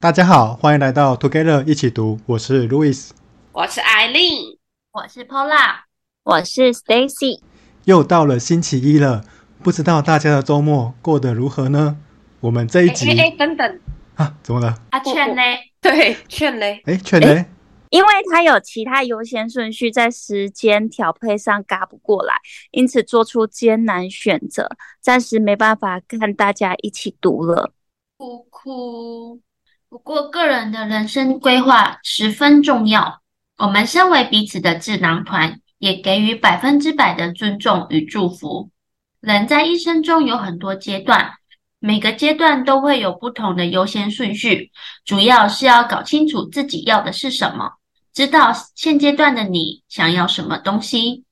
大家好，欢迎来到 Together 一起读，我是 Louis，我是 Eileen，我是 Paula，我是 Stacy。又到了星期一了，不知道大家的周末过得如何呢？我们这一集，哎，等等啊，怎么了？阿劝呢？对，劝嘞？哎，劝嘞？因为他有其他优先顺序，在时间调配上嘎不过来，因此做出艰难选择，暂时没办法跟大家一起读了。哭哭。不过，个人的人生规划十分重要，我们身为彼此的智囊团，也给予百分之百的尊重与祝福。人在一生中有很多阶段，每个阶段都会有不同的优先顺序，主要是要搞清楚自己要的是什么。知道现阶段的你想要什么东西，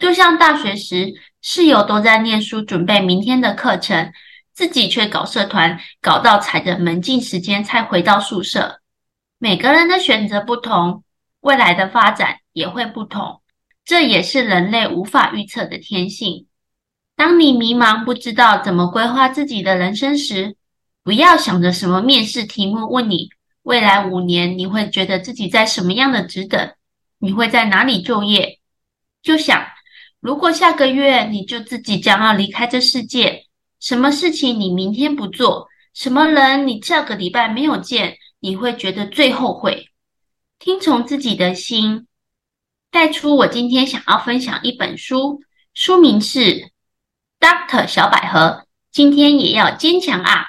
就像大学时室友都在念书准备明天的课程，自己却搞社团，搞到踩着门禁时间才回到宿舍。每个人的选择不同，未来的发展也会不同，这也是人类无法预测的天性。当你迷茫不知道怎么规划自己的人生时，不要想着什么面试题目问你。未来五年，你会觉得自己在什么样的职等？你会在哪里就业？就想，如果下个月你就自己将要离开这世界，什么事情你明天不做？什么人你这个礼拜没有见？你会觉得最后悔？听从自己的心，带出我今天想要分享一本书，书名是《Doctor 小百合》，今天也要坚强啊！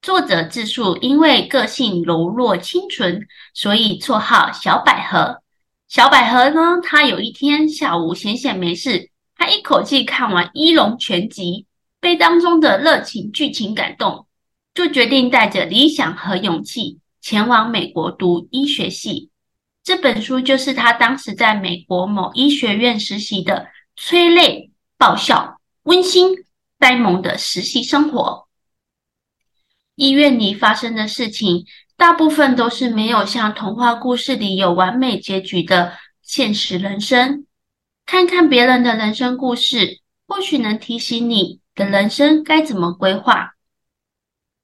作者自述，因为个性柔弱清纯，所以绰号小百合。小百合呢，他有一天下午闲闲没事，他一口气看完《一龙全集》，被当中的热情剧情感动，就决定带着理想和勇气前往美国读医学系。这本书就是他当时在美国某医学院实习的催泪、爆笑、温馨、呆萌的实习生活。医院里发生的事情，大部分都是没有像童话故事里有完美结局的现实人生。看看别人的人生故事，或许能提醒你的人生该怎么规划。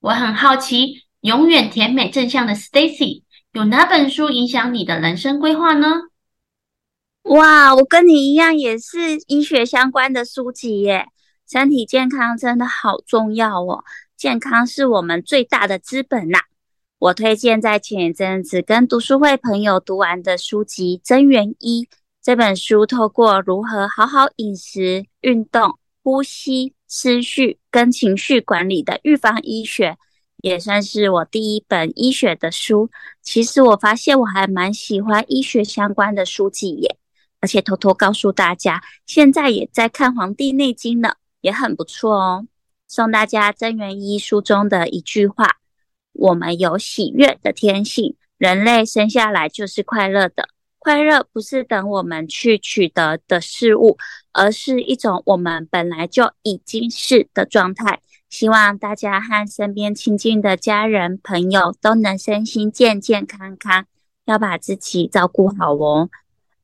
我很好奇，永远甜美正向的 Stacy，有哪本书影响你的人生规划呢？哇，我跟你一样，也是医学相关的书籍耶。身体健康真的好重要哦。健康是我们最大的资本呐！我推荐在前一阵子跟读书会朋友读完的书籍《增元一》这本书，透过如何好好饮食、运动、呼吸、思绪跟情绪管理的预防医学，也算是我第一本医学的书。其实我发现我还蛮喜欢医学相关的书籍耶，而且偷偷告诉大家，现在也在看《黄帝内经》呢，也很不错哦。送大家增元医书中的一句话：我们有喜悦的天性，人类生下来就是快乐的。快乐不是等我们去取得的事物，而是一种我们本来就已经是的状态。希望大家和身边亲近的家人朋友都能身心健健康康，要把自己照顾好哦。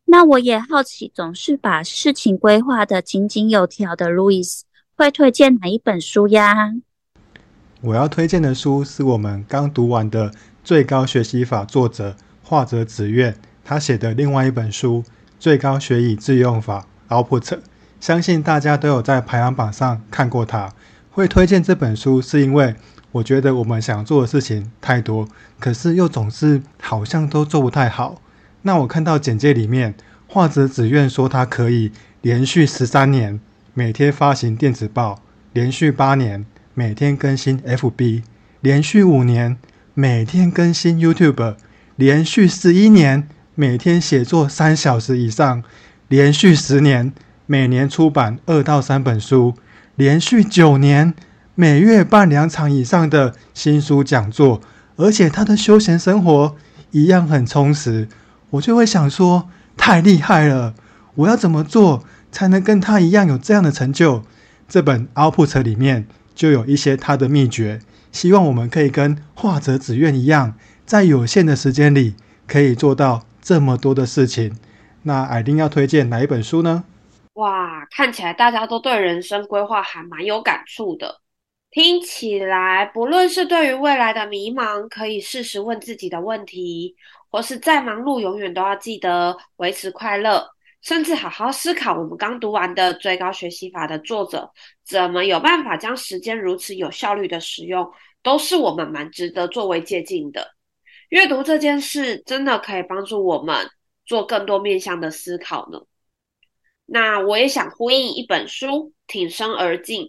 那我也好奇，总是把事情规划得井井有条的路易斯。会推荐哪一本书呀？我要推荐的书是我们刚读完的《最高学习法》作者画者紫苑他写的另外一本书《最高学以致用法》（Output）。相信大家都有在排行榜上看过它。会推荐这本书，是因为我觉得我们想做的事情太多，可是又总是好像都做不太好。那我看到简介里面，画者只愿说他可以连续十三年。每天发行电子报，连续八年每天更新 FB，连续五年每天更新 YouTube，连续十一年每天写作三小时以上，连续十年每年出版二到三本书，连续九年每月办两场以上的新书讲座，而且他的休闲生活一样很充实，我就会想说，太厉害了，我要怎么做？才能跟他一样有这样的成就。这本 Output 里面就有一些他的秘诀，希望我们可以跟画者紫苑一样，在有限的时间里可以做到这么多的事情。那艾丁要推荐哪一本书呢？哇，看起来大家都对人生规划还蛮有感触的。听起来，不论是对于未来的迷茫，可以适时问自己的问题，或是再忙碌，永远都要记得维持快乐，甚至好好思考我们刚读完的《最高学习法》的作者怎么有办法将时间如此有效率的使用，都是我们蛮值得作为借鉴的。阅读这件事真的可以帮助我们做更多面向的思考呢。那我也想呼应一本书《挺身而进》。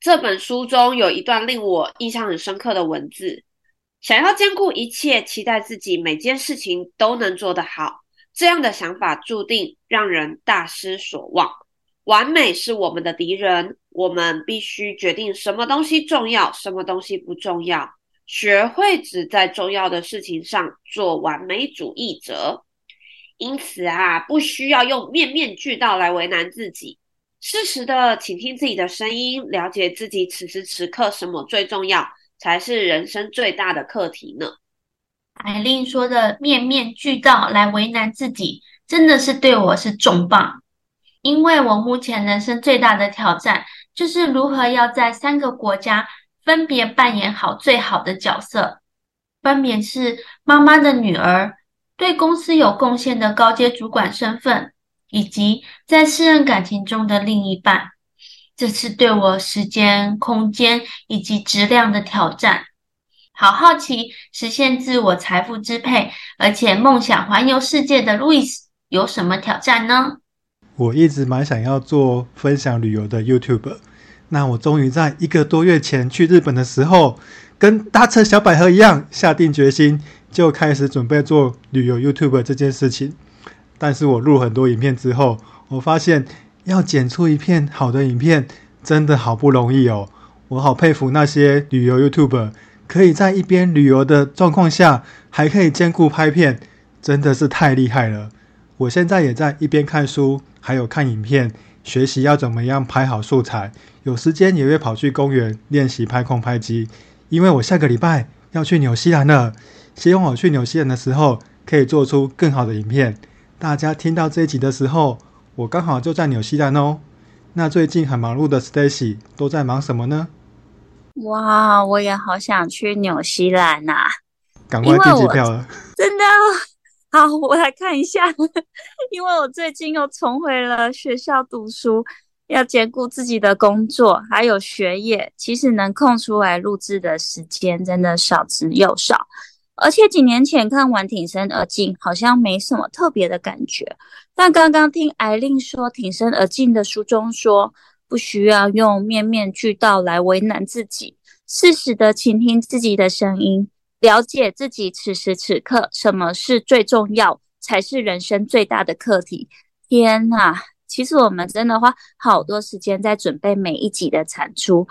这本书中有一段令我印象很深刻的文字：想要兼顾一切，期待自己每件事情都能做得好，这样的想法注定让人大失所望。完美是我们的敌人，我们必须决定什么东西重要，什么东西不重要，学会只在重要的事情上做完美主义者。因此啊，不需要用面面俱到来为难自己。适时的倾听自己的声音，了解自己此时此刻什么最重要，才是人生最大的课题呢。艾琳说的“面面俱到”来为难自己，真的是对我是重磅。因为我目前人生最大的挑战，就是如何要在三个国家分别扮演好最好的角色，分别是妈妈的女儿，对公司有贡献的高阶主管身份。以及在私人感情中的另一半，这次对我时间、空间以及质量的挑战，好好奇实现自我财富支配，而且梦想环游世界的路易斯有什么挑战呢？我一直蛮想要做分享旅游的 YouTube 那我终于在一个多月前去日本的时候，跟搭车小百合一样，下定决心就开始准备做旅游 YouTube 这件事情。但是我录很多影片之后，我发现要剪出一片好的影片真的好不容易哦。我好佩服那些旅游 YouTube 可以在一边旅游的状况下，还可以兼顾拍片，真的是太厉害了。我现在也在一边看书，还有看影片，学习要怎么样拍好素材。有时间也会跑去公园练习拍空拍机，因为我下个礼拜要去纽西兰了。希望我去纽西兰的时候，可以做出更好的影片。大家听到这一集的时候，我刚好就在纽西兰哦。那最近很忙碌的 Stacy 都在忙什么呢？哇，我也好想去纽西兰呐、啊！赶快订机票了！真的好，我来看一下。因为我最近又重回了学校读书，要兼顾自己的工作还有学业，其实能空出来录制的时间真的少之又少。而且几年前看完《挺身而进》，好像没什么特别的感觉。但刚刚听艾琳说，《挺身而进》的书中说，不需要用面面俱到来为难自己，适时的倾听自己的声音，了解自己此时此刻什么是最重要，才是人生最大的课题。天呐，其实我们真的花好多时间在准备每一集的产出，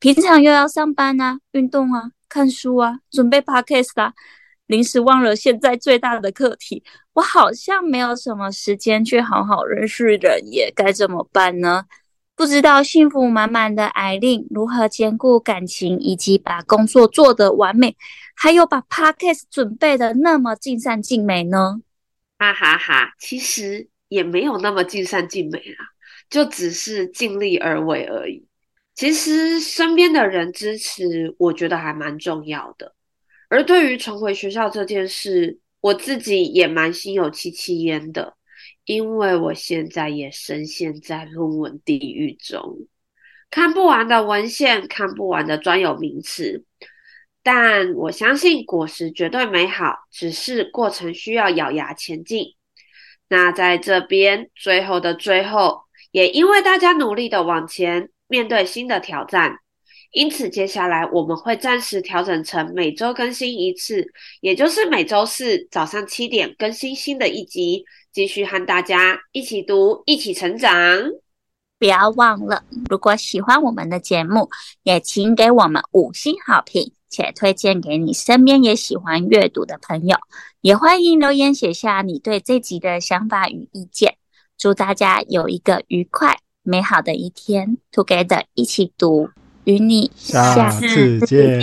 平常又要上班啊，运动啊。看书啊，准备 podcast 啊，临时忘了现在最大的课题，我好像没有什么时间去好好认识人，也该怎么办呢？不知道幸福满满的艾琳如何兼顾感情，以及把工作做得完美，还有把 podcast 准备的那么尽善尽美呢？哈哈哈，其实也没有那么尽善尽美啦，就只是尽力而为而已。其实身边的人支持，我觉得还蛮重要的。而对于重回学校这件事，我自己也蛮心有戚戚焉的，因为我现在也深陷在论文地狱中，看不完的文献，看不完的专有名词。但我相信果实绝对美好，只是过程需要咬牙前进。那在这边最后的最后，也因为大家努力的往前。面对新的挑战，因此接下来我们会暂时调整成每周更新一次，也就是每周四早上七点更新新的一集，继续和大家一起读，一起成长。不要忘了，如果喜欢我们的节目，也请给我们五星好评，且推荐给你身边也喜欢阅读的朋友。也欢迎留言写下你对这集的想法与意见。祝大家有一个愉快。美好的一天，Together 一起读，与你下次见。